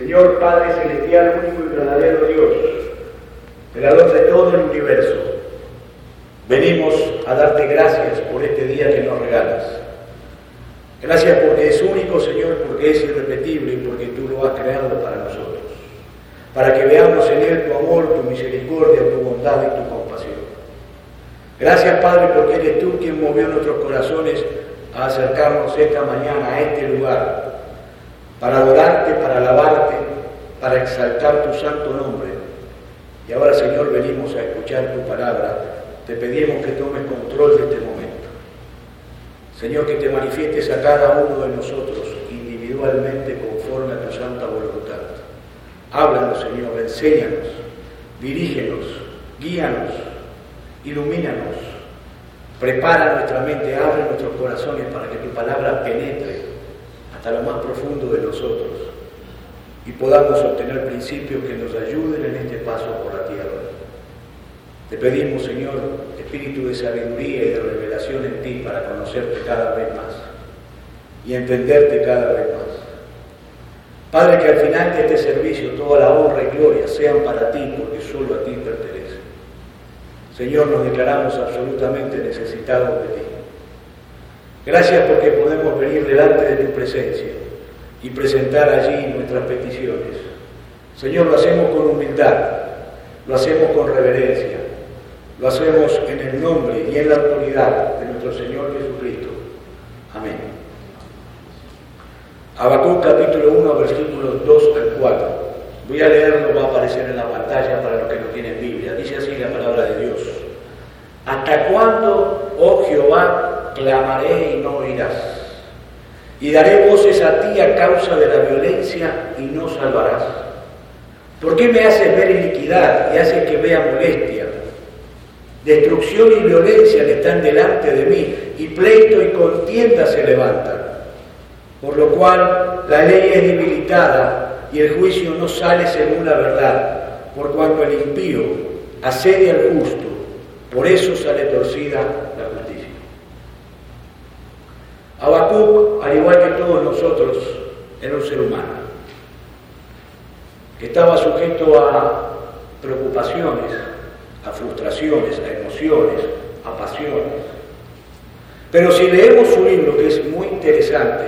Señor Padre Celestial, único y verdadero Dios, creador de todo el universo, venimos a darte gracias por este día que nos regalas. Gracias porque es único, Señor, porque es irrepetible y porque tú lo has creado para nosotros, para que veamos en él tu amor, tu misericordia, tu bondad y tu compasión. Gracias, Padre, porque eres tú quien movió nuestros corazones a acercarnos esta mañana a este lugar, para adorarte, para alabarte, para exaltar tu santo nombre. Y ahora, Señor, venimos a escuchar tu palabra. Te pedimos que tomes control de este momento. Señor, que te manifiestes a cada uno de nosotros individualmente conforme a tu santa voluntad. Háblanos, Señor, enséñanos, dirígenos, guíanos, ilumínanos. Prepara nuestra mente, abre nuestros corazones para que tu palabra penetre hasta lo más profundo de nosotros y podamos obtener principios que nos ayuden en este paso por la tierra. Te pedimos, Señor, espíritu de sabiduría y de revelación en ti para conocerte cada vez más y entenderte cada vez más. Padre, que al final de este servicio toda la honra y gloria sean para ti, porque solo a ti pertenece. Señor, nos declaramos absolutamente necesitados de ti. Gracias porque podemos venir delante de tu presencia y presentar allí nuestras peticiones. Señor, lo hacemos con humildad, lo hacemos con reverencia, lo hacemos en el nombre y en la autoridad de nuestro Señor Jesucristo. Amén. Habacuc capítulo 1, versículos 2 al 4. Voy a leerlo, va a aparecer en la pantalla para los que no tienen Biblia. Dice así la palabra de Dios. ¿Hasta cuándo, oh Jehová, clamaré y no oirás? Y daré voces a ti a causa de la violencia y no salvarás. ¿Por qué me haces ver iniquidad y haces que vea molestia? Destrucción y violencia que están delante de mí, y pleito y contienda se levantan. Por lo cual la ley es debilitada y el juicio no sale según la verdad, por cuanto el impío asedia al justo, por eso sale torcida la justicia. Habacuc, al igual que todos nosotros, era un ser humano, que estaba sujeto a preocupaciones, a frustraciones, a emociones, a pasiones. Pero si leemos su libro, que es muy interesante,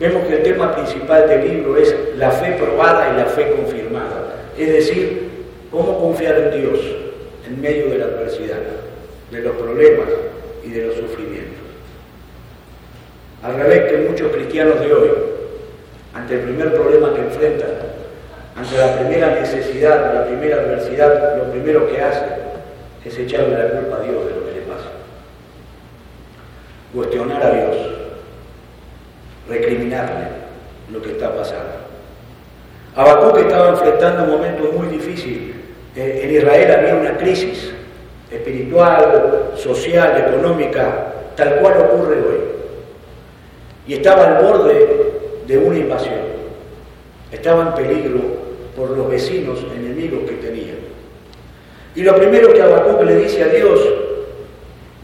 vemos que el tema principal del libro es la fe probada y la fe confirmada. Es decir, cómo confiar en Dios en medio de la adversidad, de los problemas y de los sufrimientos. Al revés que muchos cristianos de hoy, ante el primer problema que enfrentan, ante la primera necesidad, la primera adversidad, lo primero que hacen es echarle la culpa a Dios de lo que le pasa. Cuestionar a Dios, recriminarle lo que está pasando. Habacuc estaba enfrentando un momento muy difícil. Eh, en Israel había una crisis espiritual, social, económica, tal cual ocurre hoy. Y estaba al borde de una invasión. Estaba en peligro por los vecinos enemigos que tenían. Y lo primero que Habacuc le dice a Dios,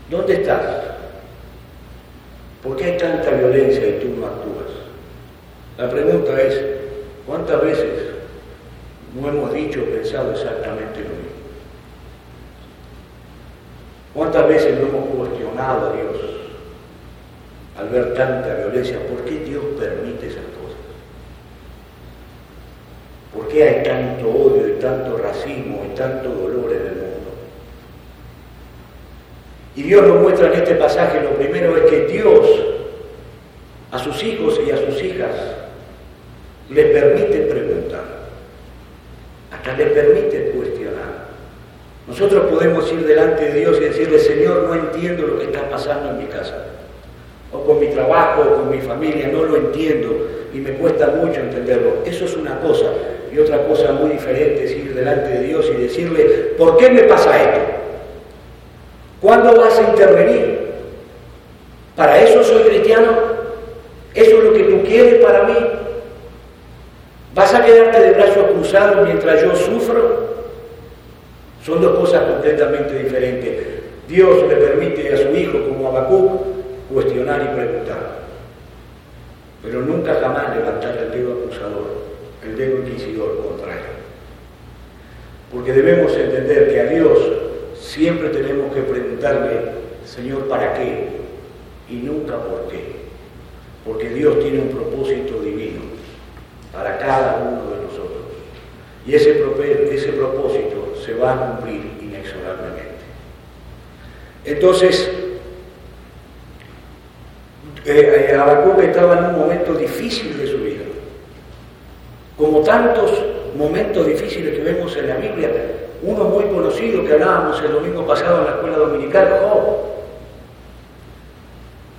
¿dónde estás? ¿Por qué hay tanta violencia y tú no actúas? La pregunta es, ¿cuántas veces no hemos dicho o pensado exactamente lo mismo? ¿Cuántas veces no hemos cuestionado a Dios al ver tanta violencia? ¿Por qué Dios permite esas cosas? ¿Por qué hay tanto odio y tanto racismo y tanto dolor en el mundo? Y Dios nos muestra en este pasaje, lo primero es que Dios a sus hijos y a sus hijas les permite preguntar, hasta les permite cuestionar. Nosotros podemos ir delante de Dios y decirle, Señor, no entiendo lo que está pasando en mi casa, o con mi trabajo, o con mi familia, no lo entiendo y me cuesta mucho entenderlo. Eso es una cosa. Y otra cosa muy diferente es ir delante de Dios y decirle, ¿por qué me pasa esto? ¿Cuándo vas a intervenir? ¿Para eso soy cristiano? ¿Eso es lo que tú quieres para mí? ¿Vas a quedarte de brazos cruzados mientras yo sufro? Son dos cosas completamente diferentes. Dios le permite a su hijo, como Habacuc, cuestionar y preguntar, pero nunca jamás levantar el dedo acusador el dedo inquisidor contra él. Porque debemos entender que a Dios siempre tenemos que preguntarle, Señor, ¿para qué? Y nunca por qué. Porque Dios tiene un propósito divino para cada uno de nosotros. Y ese, ese propósito se va a cumplir inexorablemente. Entonces, eh, estaba en un momento difícil de su vida. Como tantos momentos difíciles que vemos en la Biblia, uno muy conocido que hablábamos el domingo pasado en la escuela dominical, Job.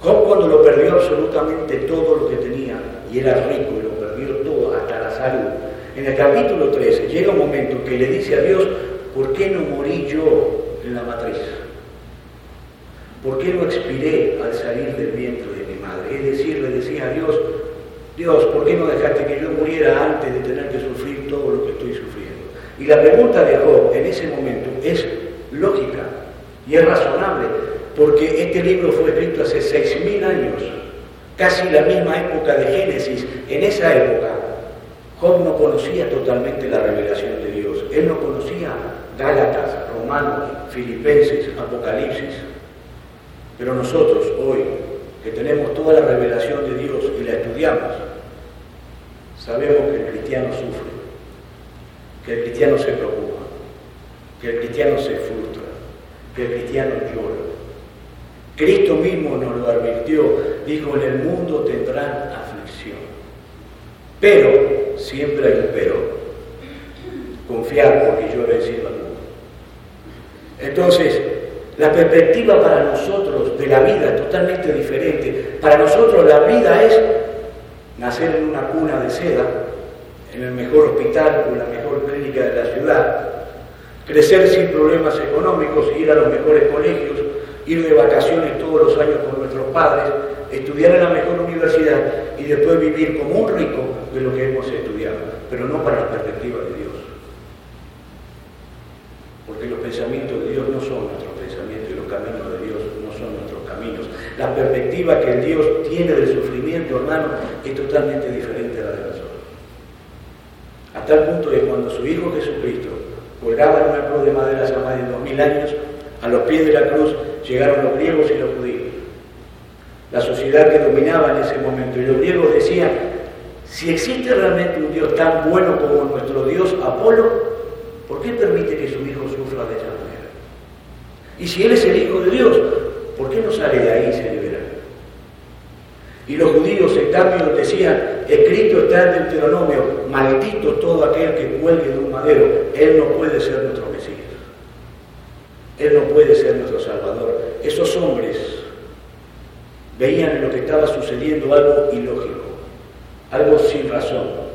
Job cuando lo perdió absolutamente todo lo que tenía y era rico y lo perdió todo, hasta la salud. En el capítulo 13 llega un momento que le dice a Dios, ¿por qué no morí yo en la matriz? ¿Por qué no expiré al salir del vientre Es decir, le decía a Dios, Dios, ¿por qué no dejaste que yo muriera antes de tener que sufrir todo lo que estoy sufriendo? Y la pregunta de Job en ese momento es lógica y es razonable, porque este libro fue escrito hace 6.000 años, casi la misma época de Génesis. En esa época, Job no conocía totalmente la revelación de Dios. Él no conocía Gálatas, Romanos, Filipenses, Apocalipsis. Pero nosotros hoy, que tenemos toda la revelación de Dios y la estudiamos, sabemos que el cristiano sufre, que el cristiano se preocupa, que el cristiano se frustra, que el cristiano llora. Cristo mismo nos lo advirtió, dijo, en el mundo tendrán aflicción. Pero, siempre hay un pero, confiar porque yo he vencido al mundo. Entonces, la perspectiva para nosotros de la vida es totalmente diferente. Para nosotros la vida es nacer en una cuna de seda, en el mejor hospital o la mejor clínica de la ciudad, crecer sin problemas económicos, ir a los mejores colegios, ir de vacaciones todos los años con nuestros padres, estudiar en la mejor universidad y después vivir como un rico de lo que hemos estudiado, pero no para la perspectiva de Dios. Porque los pensamientos de Dios no son nuestros caminos de Dios no son nuestros caminos. La perspectiva que el Dios tiene del sufrimiento, hermano, es totalmente diferente a la de nosotros. A tal punto que cuando su Hijo Jesucristo colgaba en una cruz de madera hace más de dos mil años, a los pies de la cruz llegaron los griegos y los judíos. La sociedad que dominaba en ese momento. Y los griegos decían, si existe realmente un Dios tan bueno como nuestro Dios Apolo, ¿por qué permite que su hijo sufra de esa manera? Y si Él es el Hijo de Dios, ¿por qué no sale de ahí y los judíos, en cambio, decían, escrito está en el Deuteronomio, maldito todo aquel que cuelgue de un madero, Él no puede ser nuestro Mesías. Él no puede ser nuestro Salvador. Esos hombres veían en lo que estaba sucediendo algo ilógico, algo sin razón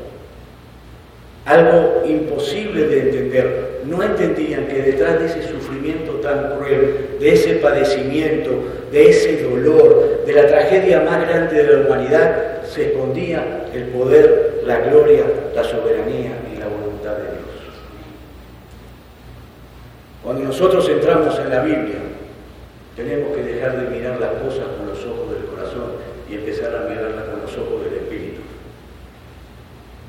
algo imposible de entender. No entendían que detrás de ese sufrimiento tan cruel, de ese padecimiento, de ese dolor, de la tragedia más grande de la humanidad, se escondía el poder, la gloria, la soberanía y la voluntad de Dios. Cuando nosotros entramos en la Biblia, tenemos que dejar de mirar las cosas con los ojos del corazón y empezar a mirarlas con los ojos del Espíritu,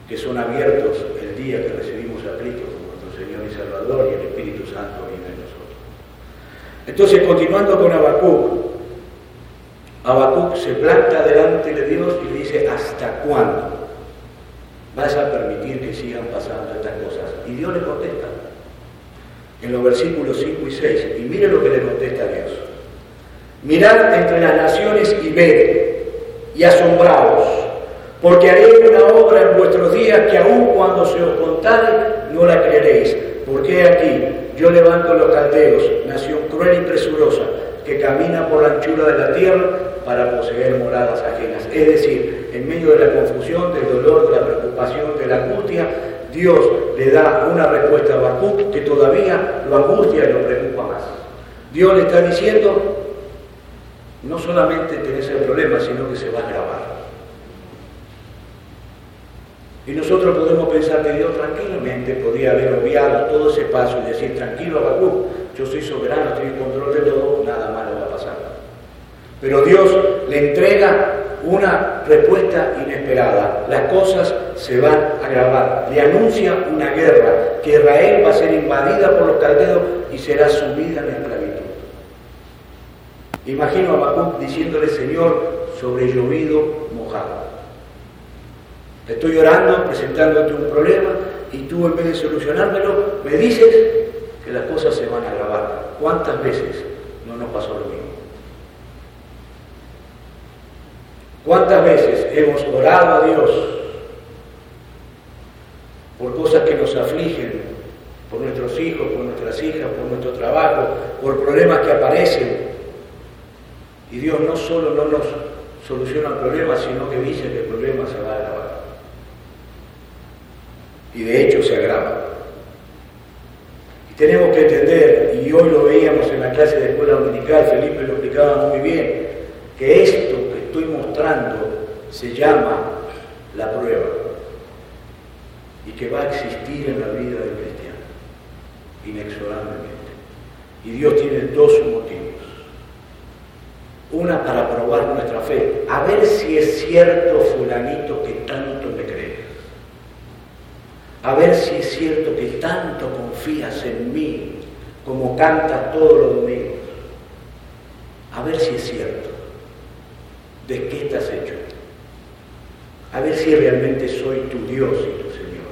que son abiertos día que recibimos a Cristo Señor y Salvador y el Espíritu Santo vive en nosotros. Entonces, continuando con Habacuc, Habacuc se planta delante de Dios y le dice, ¿hasta cuándo vas a permitir que sigan pasando estas cosas? Y Dios le contesta en los versículos 5 y 6. Y mire lo que le contesta Dios. Mirad entre las naciones y ved y asombraos porque haré una obra en vuestros días que aun cuando se os contare, no la creeréis. Porque aquí yo levanto los caldeos, nación cruel y presurosa, que camina por la anchura de la tierra para poseer moradas ajenas. Es decir, en medio de la confusión, del dolor, de la preocupación, de la angustia, Dios le da una respuesta a Bakú que todavía lo angustia y lo preocupa más. Dios le está diciendo, no solamente tenés el problema, sino que se va a agravar. Y nosotros podemos pensar que Dios tranquilamente podía haber obviado todo ese paso y decir, tranquilo Abacú, yo soy soberano, estoy en control de todo, nada malo va a pasar. Pero Dios le entrega una respuesta inesperada. Las cosas se van a agravar. Le anuncia una guerra, que Israel va a ser invadida por los caldeos y será sumida en la esclavitud. Imagino a Habacuc diciéndole, Señor, sobre llovido mojado. Estoy orando, presentándote un problema, y tú en vez de solucionármelo, me dices que las cosas se van a agravar. ¿Cuántas veces no nos pasó lo mismo? ¿Cuántas veces hemos orado a Dios por cosas que nos afligen, por nuestros hijos, por nuestras hijas, por nuestro trabajo, por problemas que aparecen? Y Dios no solo no nos soluciona el problema, sino que dice que el problema se va a agravar. Y de hecho se agrava. Y tenemos que entender, y hoy lo veíamos en la clase de escuela dominical, Felipe lo explicaba muy bien, que esto que estoy mostrando se llama la prueba y que va a existir en la vida del cristiano, inexorablemente. Y Dios tiene dos motivos. Una para probar nuestra fe, a ver si es cierto fulanito que tanto. A ver si es cierto que tanto confías en mí como cantas todos los domingos. A ver si es cierto. ¿De qué estás hecho? A ver si realmente soy tu Dios y tu Señor.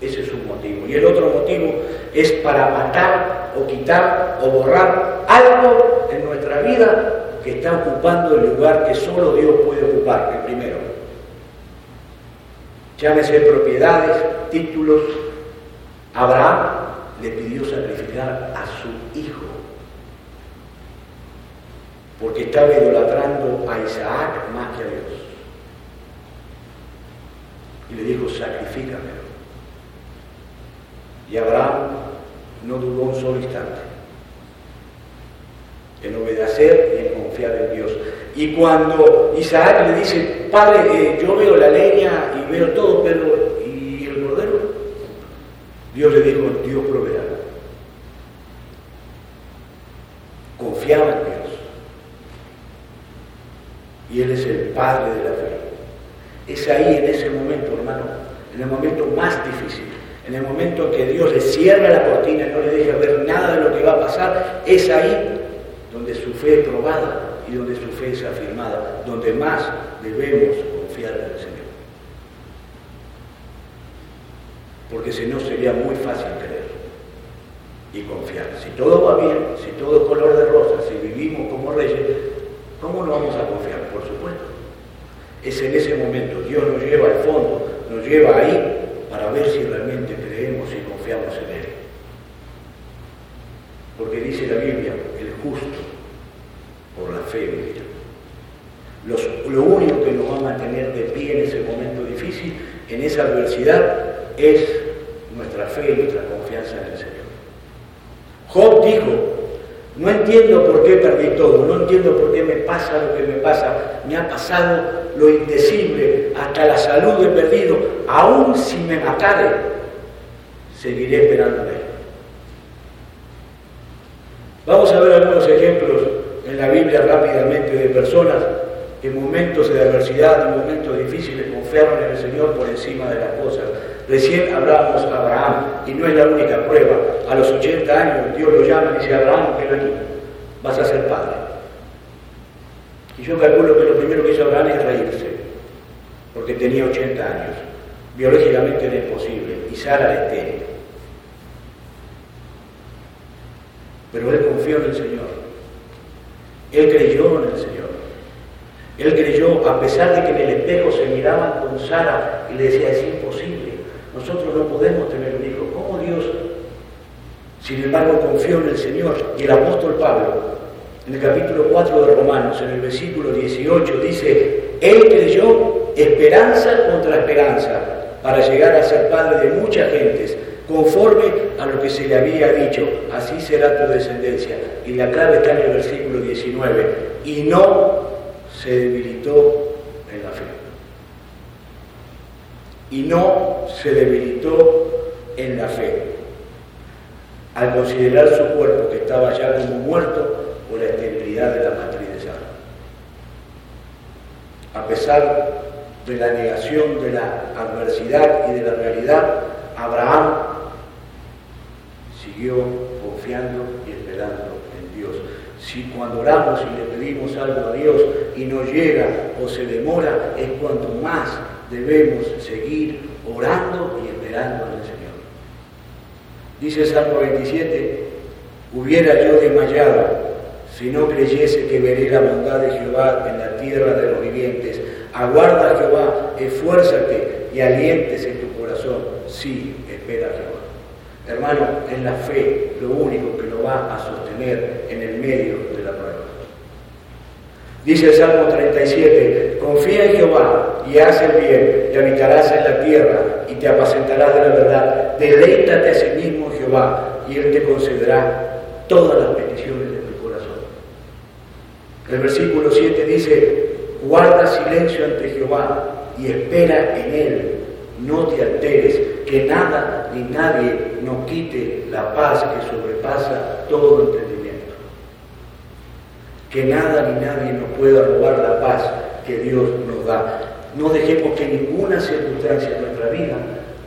Ese es un motivo. Y el otro motivo es para matar o quitar o borrar algo en nuestra vida que está ocupando el lugar que solo Dios puede ocupar, el primero. Llámese propiedades, títulos. Abraham le pidió sacrificar a su hijo porque estaba idolatrando a Isaac más que a Dios. Y le dijo, sacrifícame. Y Abraham no dudó un solo instante en obedecer y en confiar en Dios. Y cuando Isaac le dice, Padre, eh, yo veo la leña y veo todo, pero ¿y el cordero? Dios le dijo, Dios proveerá. Confiaba en Dios. Y Él es el Padre de la fe. Es ahí, en ese momento, hermano, en el momento más difícil, en el momento en que Dios le cierra la cortina y no le deja ver nada de lo que va a pasar, es ahí donde su fe es probada y donde su fe es afirmada, donde más debemos confiar en el Señor. Porque si no sería muy fácil creer y confiar. Si todo va bien, si todo es color de rosa, si vivimos como reyes, ¿cómo no vamos a confiar? Por supuesto. Es en ese momento, Dios nos lleva al fondo, nos lleva ahí para ver si realmente creemos y confiamos en Él. Porque dice la Biblia, el justo por la fe vivirá. lo único que nos va a mantener de pie en ese momento difícil, en esa adversidad, es nuestra fe y nuestra confianza en el Señor. Job dijo, no entiendo por qué perdí todo, no entiendo por qué me pasa lo que me pasa, me ha pasado lo indecible, hasta la salud he perdido, aún si me matare, seguiré esperándole. Vamos a ver algunos ejemplos en la Biblia rápidamente de personas en momentos de adversidad, en momentos difíciles, confiaron en el Señor por encima de las cosas. Recién hablábamos a Abraham, y no es la única prueba. A los 80 años Dios lo llama y dice, Abraham, ven aquí, vas a ser padre. Y yo calculo que lo primero que hizo Abraham es reírse, porque tenía 80 años. Biológicamente era imposible, y Sara estéril. Pero él confió en el Señor. Él creyó en el Señor. Él creyó, a pesar de que en el espejo se miraban con Sara y le decía, es imposible, nosotros no podemos tener un hijo. ¿Cómo Dios? Sin embargo, confió en el Señor. Y el apóstol Pablo, en el capítulo 4 de Romanos, en el versículo 18, dice, Él creyó esperanza contra esperanza para llegar a ser padre de muchas gentes conforme a lo que se le había dicho, así será tu descendencia. Y la clave está en el versículo 19, y no se debilitó en la fe. Y no se debilitó en la fe, al considerar su cuerpo que estaba ya como muerto por la esterilidad de la matriz de Sara. A pesar de la negación, de la adversidad y de la realidad, Abraham siguió confiando y esperando. Si cuando oramos y le pedimos algo a Dios y no llega o se demora, es cuanto más debemos seguir orando y esperando en el Señor. Dice Salmo 27, hubiera yo desmayado si no creyese que veré la bondad de Jehová en la tierra de los vivientes. Aguarda Jehová, esfuérzate y aliéntese en tu corazón. Sí, espera Jehová. Hermano, es la fe lo único que va a sostener en el medio de la prueba. Dice el Salmo 37, confía en Jehová y haz el bien y habitarás en la tierra y te apacentarás de la verdad. Deleítate a sí mismo Jehová y Él te concederá todas las peticiones de tu corazón. El versículo 7 dice, guarda silencio ante Jehová y espera en Él. No te alteres, que nada ni nadie nos quite la paz que sobrepasa todo entendimiento. Que nada ni nadie nos pueda robar la paz que Dios nos da. No dejemos que ninguna circunstancia de nuestra vida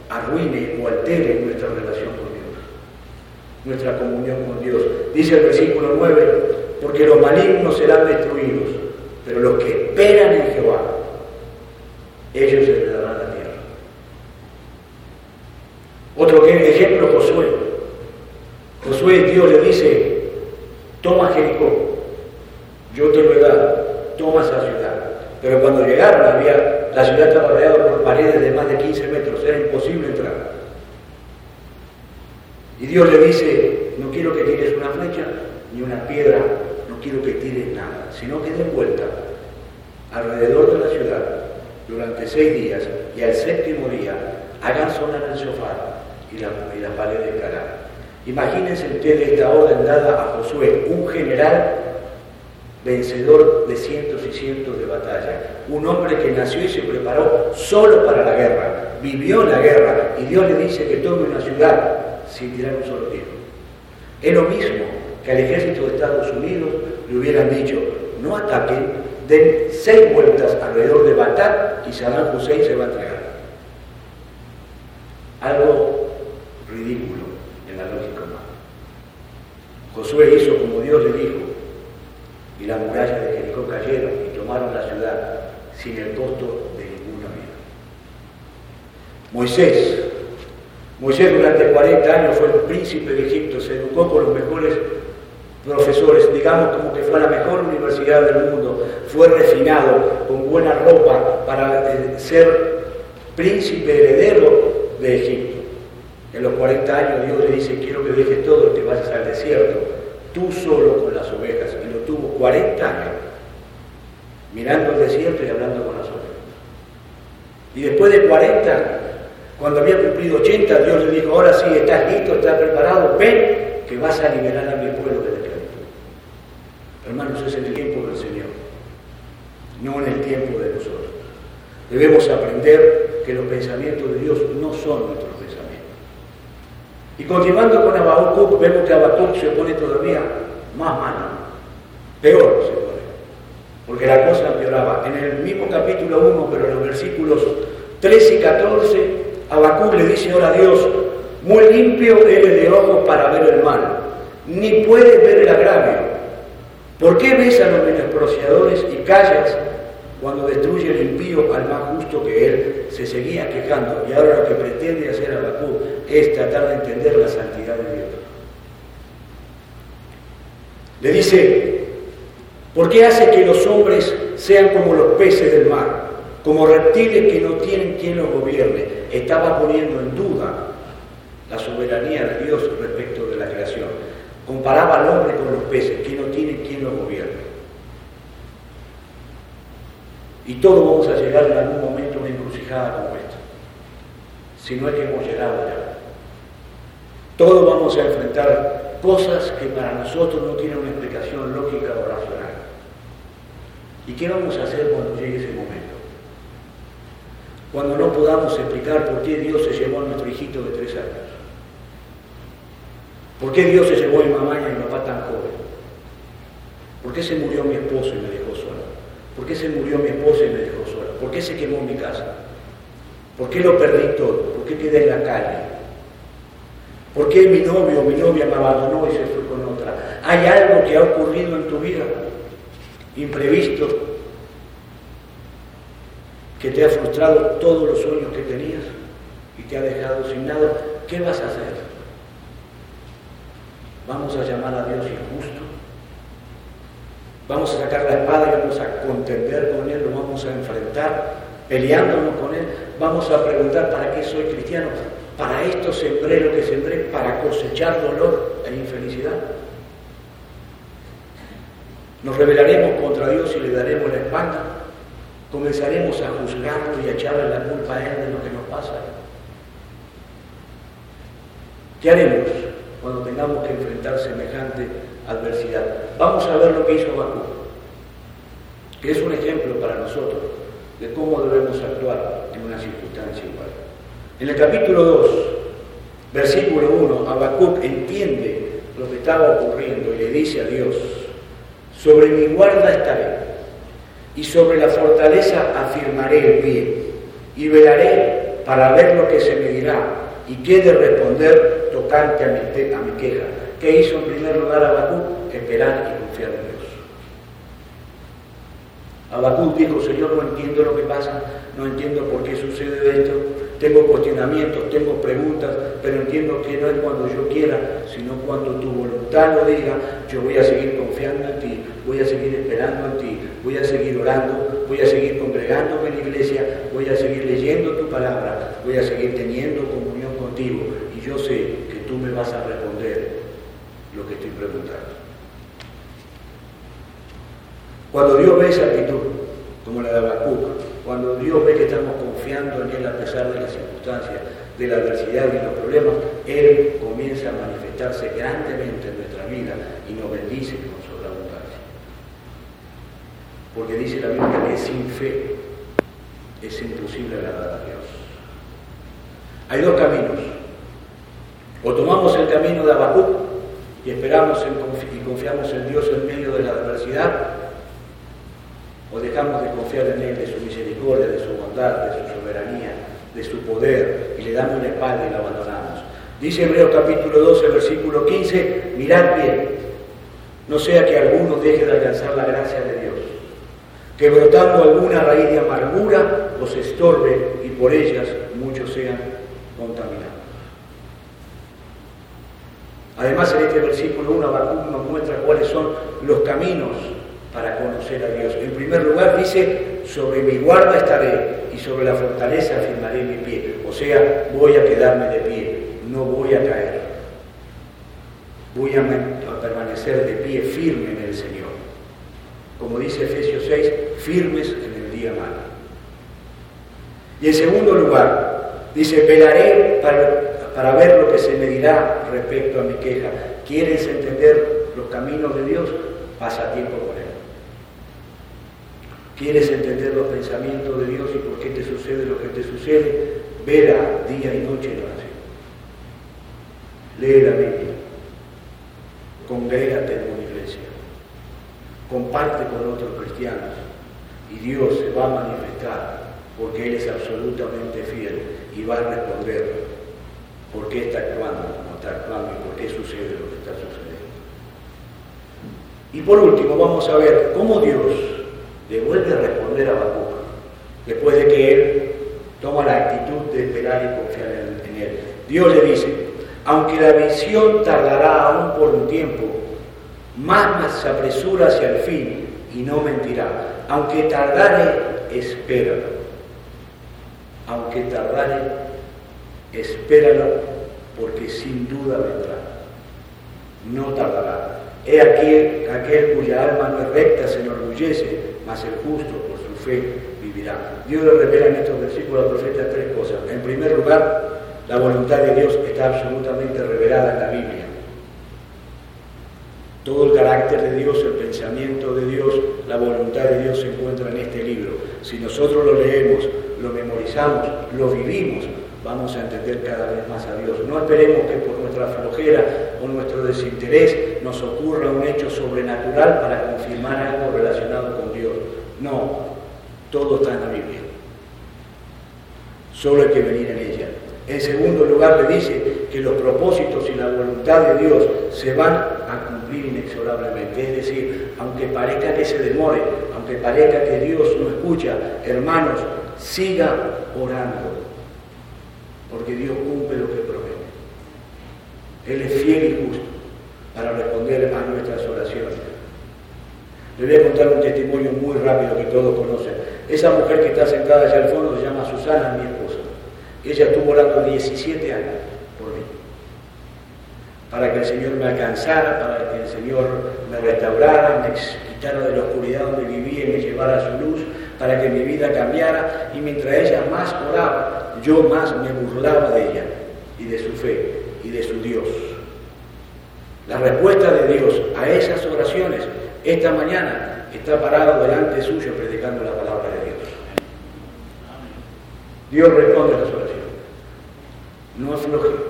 arruine o altere nuestra relación con Dios, nuestra comunión con Dios. Dice el versículo 9, porque los malignos serán destruidos, pero los que esperan en Jehová, ellos se darán la tierra. Otro ejemplo, Josué. Josué, Dios le dice, toma Jericó, yo te lo he dado, toma esa ciudad. Pero cuando llegaron, había, la ciudad estaba rodeada por paredes de más de 15 metros, era imposible entrar. Y Dios le dice, no quiero que tires una flecha ni una piedra, no quiero que tires nada, sino que den vuelta alrededor de la ciudad durante seis días y al séptimo día hagan sonar el sofá y la, y la pared de Imagínense ustedes esta orden dada a Josué, un general vencedor de cientos y cientos de batallas, un hombre que nació y se preparó solo para la guerra, vivió la guerra y Dios le dice que tome una ciudad sin tirar un solo tiro. Es lo mismo que al ejército de Estados Unidos le hubieran dicho, no ataquen, den seis vueltas alrededor de Bagdad y Saddam Hussein se va a entregar. Algo ridículo en la lógica humana. Josué hizo como Dios le dijo, y las murallas de Jericó cayeron y tomaron la ciudad sin el costo de ninguna vida. Moisés, Moisés durante 40 años fue el príncipe de Egipto, se educó con los mejores profesores, digamos como que fue la mejor universidad del mundo, fue refinado con buena ropa para eh, ser príncipe heredero de Egipto. En los 40 años Dios le dice, quiero que dejes todo y te vayas al desierto, tú solo con las ovejas. Y lo tuvo 40 años, mirando el desierto y hablando con las ovejas. Y después de 40, cuando había cumplido 80, Dios le dijo, ahora sí, estás listo, estás preparado, ven que vas a liberar a mi pueblo de la Hermanos, es el tiempo del Señor, no en el tiempo de nosotros. Debemos aprender que los pensamientos de Dios no son nuestros pensamientos. Y continuando con Habacuc, vemos que Habacuc se pone todavía más malo, peor se pone, porque la cosa empeoraba. En el mismo capítulo 1, pero en los versículos 13 y 14, Habacuc le dice ahora a Dios, muy limpio eres de ojos para ver el mal, ni puedes ver el agravio ¿Por qué ves a los menospreciadores y callas cuando destruye el impío al más justo que él se seguía quejando? Y ahora lo que pretende hacer Abacú es tratar de entender la santidad de Dios. Le dice, ¿por qué hace que los hombres sean como los peces del mar, como reptiles que no tienen quien los gobierne? Estaba poniendo en duda la soberanía de Dios respecto de la creación. Comparaba al hombre con los peces, que no tiene quien lo gobierne. Y todos vamos a llegar en algún momento a una encrucijada como esta, si no es que hemos llegado ya. Todos vamos a enfrentar cosas que para nosotros no tienen una explicación lógica o racional. ¿Y qué vamos a hacer cuando llegue ese momento? Cuando no podamos explicar por qué Dios se llevó a nuestro hijito de tres años. ¿Por qué Dios se llevó a mi mamá y a mi papá tan joven? ¿Por qué se murió mi esposo y me dejó sola? ¿Por qué se murió mi esposa y me dejó ¿Por qué se quemó mi casa? ¿Por qué lo perdí todo? ¿Por qué quedé en la calle? ¿Por qué mi novio o mi novia me abandonó y se fue con otra? ¿Hay algo que ha ocurrido en tu vida imprevisto que te ha frustrado todos los sueños que tenías y te ha dejado sin nada? ¿Qué vas a hacer? ¿Vamos a llamar a Dios injusto? ¿Vamos a sacar la espada y vamos a contender con Él? ¿Lo vamos a enfrentar peleándonos con Él? ¿Vamos a preguntar para qué soy cristiano? Para esto sembré lo que sembré, para cosechar dolor e infelicidad. Nos rebelaremos contra Dios y le daremos la espalda. Comenzaremos a juzgarlo y a echarle la culpa a Él de lo que nos pasa. ¿Qué haremos cuando tengamos que enfrentar semejante adversidad? Vamos a ver lo que hizo Bakú, que es un ejemplo para nosotros de cómo debemos actuar en una circunstancia igual. En el capítulo 2, versículo 1, Habacuc entiende lo que estaba ocurriendo y le dice a Dios, sobre mi guarda estaré y sobre la fortaleza afirmaré el pie y velaré para ver lo que se me dirá y qué de responder tocante a mi, a mi queja. ¿Qué hizo en primer lugar Habacuc? Esperar y confiar en Dios. Habacuc dijo, Señor, no entiendo lo que pasa, no entiendo por qué sucede esto, tengo cuestionamientos, tengo preguntas, pero entiendo que no es cuando yo quiera, sino cuando tu voluntad lo diga, yo voy a seguir confiando en ti, voy a seguir esperando en ti, voy a seguir orando, voy a seguir congregándome en la iglesia, voy a seguir leyendo tu palabra, voy a seguir teniendo comunión contigo y yo sé que tú me vas a responder lo que estoy preguntando. Cuando Dios ve esa actitud, como la de Habacuc, cuando Dios ve que estamos confiando en Él a pesar de las circunstancias, de la adversidad y los problemas, Él comienza a manifestarse grandemente en nuestra vida y nos bendice con sobreabundancia. Porque dice la Biblia que sin fe es imposible agradar a Dios. Hay dos caminos. O tomamos el camino de Habacuc y esperamos y confiamos en Dios en medio de la adversidad, o dejamos de confiar en Él, de su misericordia, de su bondad, de su soberanía, de su poder, y le damos la espalda y lo abandonamos. Dice Hebreos capítulo 12, versículo 15, mirad bien, no sea que alguno deje de alcanzar la gracia de Dios, que brotando alguna raíz de amargura os estorbe y por ellas muchos sean contaminados. Además, en este versículo 1, Habacuc nos muestra cuáles son los caminos para conocer a Dios. En primer lugar dice, sobre mi guarda estaré y sobre la fortaleza afirmaré mi pie. O sea, voy a quedarme de pie, no voy a caer. Voy a, permanecer de pie firme en el Señor. Como dice Efesios 6, firmes en el día malo. Y en segundo lugar, dice, velaré para, para ver lo que se me dirá respecto a mi queja. ¿Quieres entender los caminos de Dios? Pasa tiempo con Él. ¿Quieres entender los pensamientos de Dios y por qué te sucede lo que te sucede? Vela día y noche en oración. Lee la Biblia. Congrégate en una iglesia. Comparte con otros cristianos. Y Dios se va a manifestar porque Él es absolutamente fiel y va a responder por qué está actuando como está actuando y por qué sucede lo que está sucediendo. Y por último, vamos a ver cómo Dios le vuelve a responder a Habacuc, después de que él toma la actitud de esperar y confiar en, en, él. Dios le dice, aunque la visión tardará aún por un tiempo, más, se apresura hacia el fin y no mentirá. Aunque tardare, espéralo. Aunque tardare, espéralo, porque sin duda vendrá. No tardará. He aquí aquel cuya alma no es recta se enorgullece, mas el justo por su fe vivirá. Dios le revela en estos versículos al profeta tres cosas. En primer lugar, la voluntad de Dios está absolutamente revelada en la Biblia. Todo el carácter de Dios, el pensamiento de Dios, la voluntad de Dios se encuentra en este libro. Si nosotros lo leemos, lo memorizamos, lo vivimos, vamos a entender cada vez más a Dios. No esperemos que por nuestra flojera o nuestro desinterés nos ocurra un hecho sobrenatural para confirmar algo relacionado con Dios. No, todo está en la Biblia. solo hay que venir en ella. En segundo lugar le dice que los propósitos y la voluntad de Dios se van cumplir inexorablemente. Es decir, aunque parezca que se demore, aunque parezca que Dios no escucha, hermanos, siga orando, porque Dios cumple lo que promete. Él es fiel y justo para responder a nuestras oraciones. Le voy a contar un testimonio muy rápido que todos conocen. Esa mujer que está sentada allá al fondo se llama Susana, mi esposa. Ella estuvo orando 17 años para que el Señor me alcanzara, para que el Señor me restaurara, me quitara de la oscuridad donde vivía y me llevara a su luz, para que mi vida cambiara. Y mientras ella más oraba, yo más me burlaba de ella y de su fe y de su Dios. La respuesta de Dios a esas oraciones esta mañana está parado delante suyo predicando la palabra de Dios. Dios responde a las oraciones. No afloje.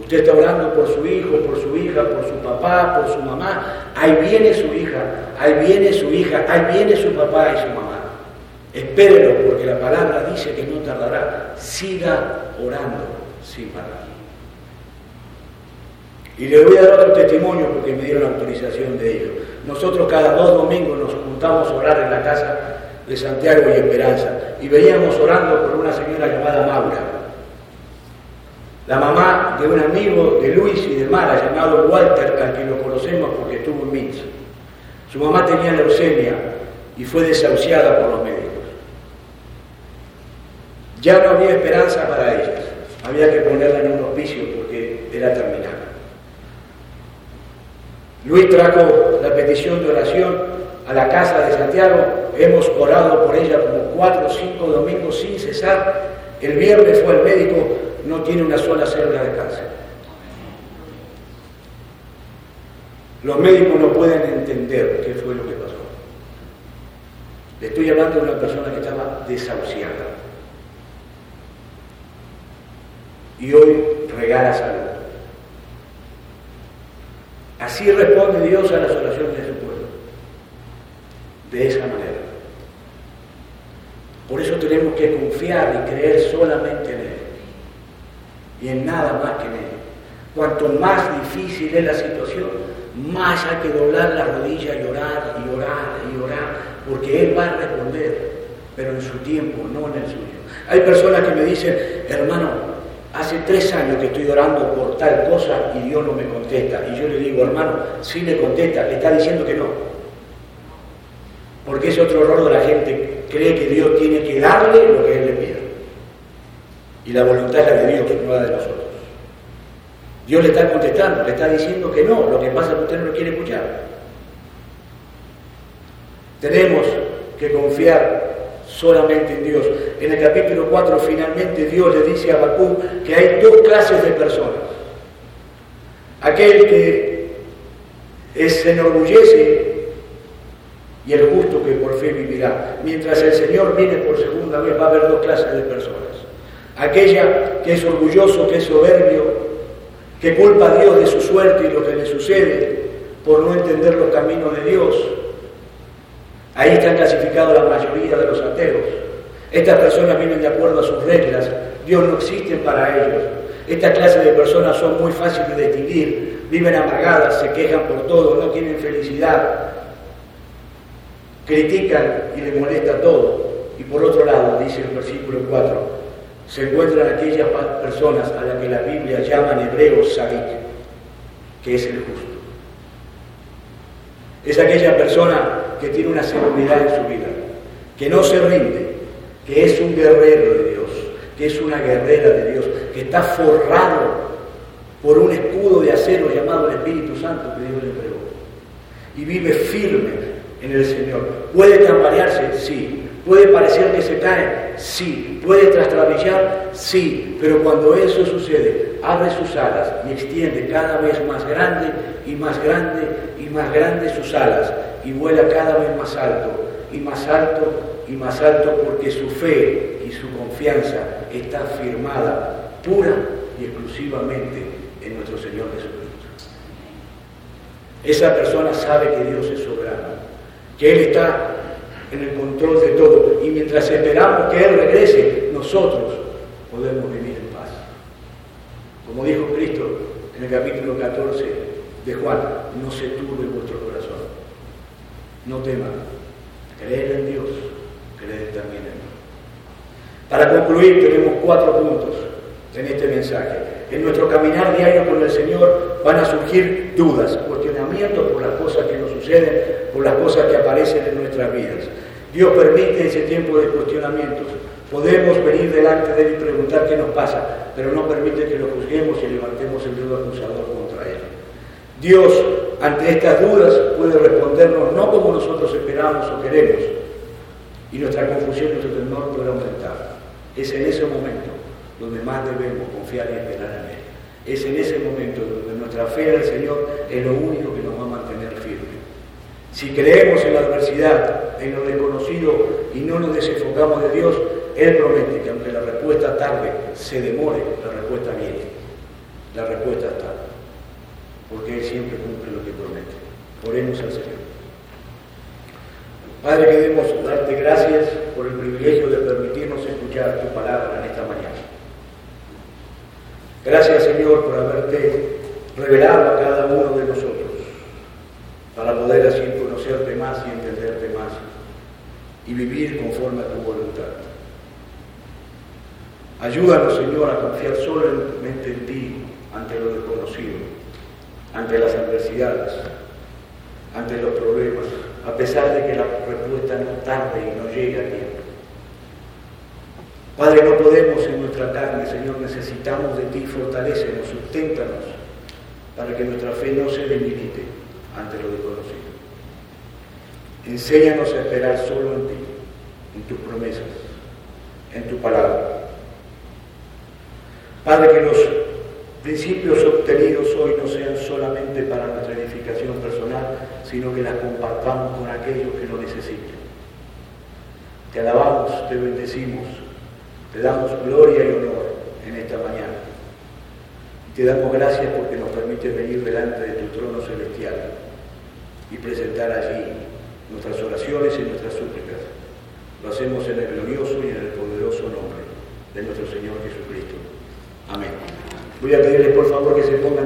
Usted está orando por su hijo, por su hija, por su papá, por su mamá. Ahí viene su hija, ahí viene su hija, ahí viene su papá y su mamá. Espérelo porque la palabra dice que no tardará. Siga orando sin parar. Y le voy a dar otro testimonio porque me dieron autorización de ello. Nosotros cada dos domingos nos juntamos a orar en la casa de Santiago y Esperanza y veníamos orando por una señora llamada Maura, la mamá de un amigo de Luis y de Mara llamado Walter, al que lo conocemos porque estuvo en Minsk. Su mamá tenía leucemia y fue desahuciada por los médicos. Ya no había esperanza para ellas, había que ponerla en un hospicio porque era terminal. Luis trajo la petición de oración a la casa de Santiago, hemos orado por ella como cuatro o cinco domingos sin cesar. El viernes fue el médico, no tiene una sola célula de cáncer. Los médicos no pueden entender qué fue lo que pasó. Le estoy hablando de una persona que estaba desahuciada. Y hoy regala salud. Así responde Dios a las oraciones de su pueblo. De esa manera. Por eso tenemos que confiar y creer solamente en Él. Y en nada más que en Él. Cuanto más difícil es la situación, más hay que doblar la rodilla y orar y orar y orar, porque Él va a responder, pero en su tiempo, no en el suyo. Hay personas que me dicen, hermano, Hace tres años que estoy orando por tal cosa y Dios no me contesta. Y yo le digo, hermano, sí le contesta, le está diciendo que no. Porque es otro error de la gente. Cree que Dios tiene que darle lo que Él le. Y la voluntad es la de Dios, no la de nosotros. Dios le está contestando, le está diciendo que no. Lo que pasa es que usted no lo quiere escuchar. Tenemos que confiar solamente en Dios. En el capítulo 4 finalmente Dios le dice a Bakú que hay dos clases de personas. Aquel que se enorgullece y el justo que por fe vivirá. Mientras el Señor viene por segunda vez va a haber dos clases de personas. Aquella que es orgulloso, que es soberbio, que culpa a Dios de su suerte y lo que le sucede por no entender los caminos de Dios Ahí están clasificados la mayoría de los ateos. Estas personas viven de acuerdo a sus reglas. Dios no existe para ellos. Esta clase de personas son muy fáciles de distinguir. Viven amargadas, se quejan por todo, no tienen felicidad. Critican y les molesta todo. Y por otro lado, dice el versículo 4, se encuentran aquellas personas a las que la Biblia llama en hebreo Sadik, que es el justo. Es aquella persona que tiene una seguridad en su vida, que no se rinde, que es un guerrero de Dios, que es una guerrera de Dios, que está forrado por un escudo de acero llamado el Espíritu Santo que Dios le entregó. Y vive firme en el Señor. ¿Puede tambalearse? Sí. ¿Puede parecer que se cae? Sí. ¿Puede trastrabillar? Sí. Pero cuando eso sucede, abre sus alas y extiende cada vez más grande y más grande y más grande sus alas y vuela cada vez más alto y más alto y más alto porque su fe y su confianza está firmada pura y exclusivamente en nuestro Señor Jesucristo. Esa persona sabe que Dios es soberano, que Él está en el control de todo. Y mientras esperamos que Él regrese, nosotros podemos vivir en paz. Como dijo Cristo en el capítulo 14 de Juan, no se turbe vuestro corazón. No teman. Creer en Dios, creer también en mí. Para concluir, tenemos cuatro puntos en este mensaje. En nuestro caminar diario con el Señor van a surgir dudas, cuestionamientos por las cosas que nos suceden, por las cosas que aparecen en nuestras vidas. Dios permite ese tiempo de cuestionamientos. Podemos venir delante de Él y preguntar qué nos pasa, pero no permite que lo juzguemos y levantemos el dedo acusador contra Él. Dios, ante estas dudas, puede respondernos no como nosotros esperamos o queremos, y nuestra confusión y nuestro temor puede aumentar. Es en ese momento donde más debemos confiar y esperar en Él. Es en ese momento donde nuestra fe en el Señor es lo único que nos va a mantener firme. Si creemos en la adversidad, en lo desconocido y no nos desenfocamos de Dios, Él promete que aunque la respuesta tarde, se demore, la respuesta viene. La respuesta está. Porque Él siempre cumple lo que promete. Oremos al Señor. Padre, queremos darte gracias por el privilegio de permitirnos escuchar tu palabra en esta mañana. Gracias, Señor, por haberte revelado a cada uno de nosotros para poder así conocerte más y entenderte más y vivir conforme a tu voluntad. Ayúdanos, Señor, a confiar solamente en ti ante lo desconocido, ante las adversidades, ante los problemas, a pesar de que la respuesta no tarde y no llegue a tiempo. Padre, no podemos en nuestra carne, Señor, necesitamos de ti, fortalecenos, susténtanos, para que nuestra fe no se debilite ante lo desconocido. Enséñanos a esperar solo en ti, en tus promesas, en tu palabra. Padre, que los principios obtenidos hoy no sean solamente para nuestra edificación personal, sino que las compartamos con aquellos que lo necesiten. Te alabamos, te bendecimos, te damos gloria y honor en esta mañana. Te damos gracias porque nos permite venir delante de tu trono celestial y presentar allí nuestras oraciones y nuestras súplicas. Lo hacemos en el glorioso y en el poderoso nombre de nuestro Señor Jesucristo. Amén. Voy a pedirles por favor que se pongan